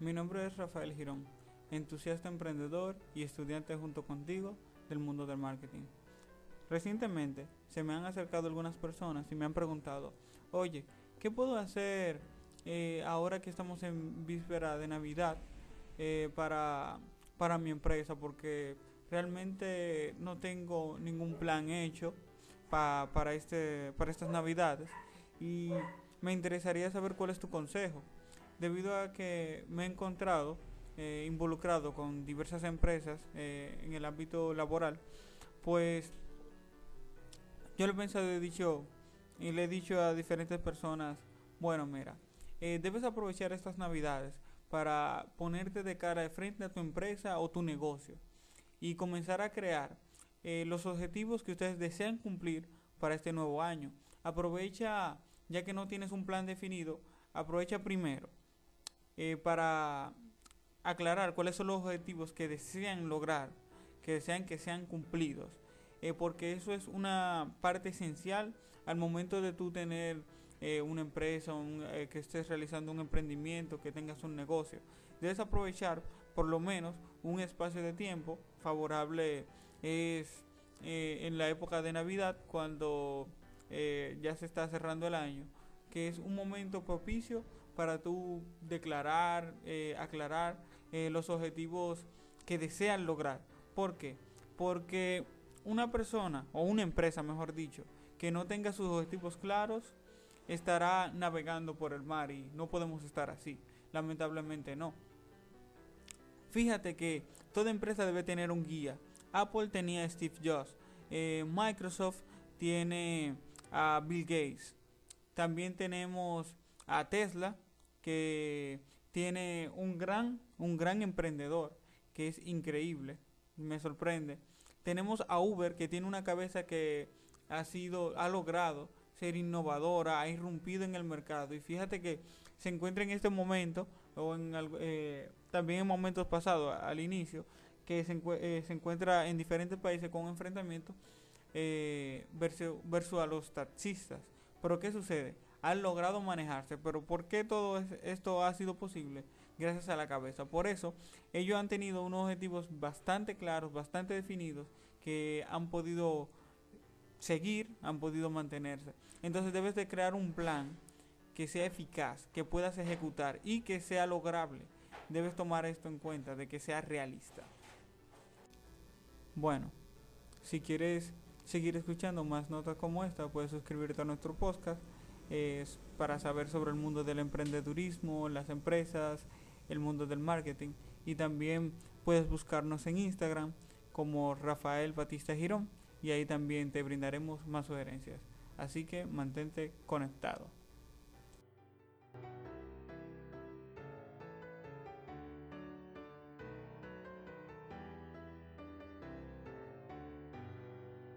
Mi nombre es Rafael Girón, entusiasta emprendedor y estudiante junto contigo del mundo del marketing. Recientemente se me han acercado algunas personas y me han preguntado, oye, ¿qué puedo hacer eh, ahora que estamos en víspera de Navidad eh, para, para mi empresa? Porque realmente no tengo ningún plan hecho para, este, para estas Navidades y me interesaría saber cuál es tu consejo, debido a que me he encontrado eh, involucrado con diversas empresas en el ámbito laboral, pues yo lo he pensado y he dicho, y le he dicho a diferentes personas, bueno, mira, eh, debes aprovechar estas navidades para ponerte de cara de frente a tu empresa o tu negocio y comenzar a crear eh, los objetivos que ustedes desean cumplir para este nuevo año. Aprovecha, ya que no tienes un plan definido, aprovecha primero eh, para aclarar cuáles son los objetivos que desean lograr, que desean que sean cumplidos eh, porque eso es una parte esencial al momento de tú tener eh, una empresa, eh, que estés realizando un emprendimiento, que tengas un negocio. Debes aprovechar por lo menos un espacio de tiempo favorable es en la época de Navidad cuando ya se está cerrando el año, que es un momento propicio para tú declarar, aclarar los objetivos que desean lograr. ¿Por qué? Porque una persona, o una empresa mejor dicho, que no tenga sus objetivos claros, estará navegando por el mar y no podemos estar así. Lamentablemente no. Fíjate que toda empresa debe tener un guía. Apple tenía a Steve Jobs. Eh, Microsoft tiene a Bill Gates. También tenemos a Tesla, que tiene un gran, un gran emprendedor, que es increíble. Me sorprende tenemos a Uber que tiene una cabeza que ha sido, ha logrado ser innovadora, ha irrumpido en el mercado y fíjate que se encuentra en este momento o en eh, también en momentos pasados al inicio que se, eh, se, encuentra en diferentes países con un enfrentamiento eh, versus, versus, a los taxistas. Pero ¿qué sucede? Han logrado manejarse, pero ¿por qué todo esto ha sido posible? gracias a la cabeza. Por eso, ellos han tenido unos objetivos bastante claros, bastante definidos, que han podido seguir, han podido mantenerse. Entonces debes de crear un plan que sea eficaz, que puedas ejecutar y que sea lograble. Debes tomar esto en cuenta, de que sea realista. Bueno, si quieres seguir escuchando más notas como esta, puedes suscribirte a nuestro podcast es para saber sobre el mundo del emprendedurismo, las empresas, el mundo del marketing. Y también puedes buscarnos en Instagram como Rafael Batista Girón y ahí también te brindaremos más sugerencias. Así que mantente conectado.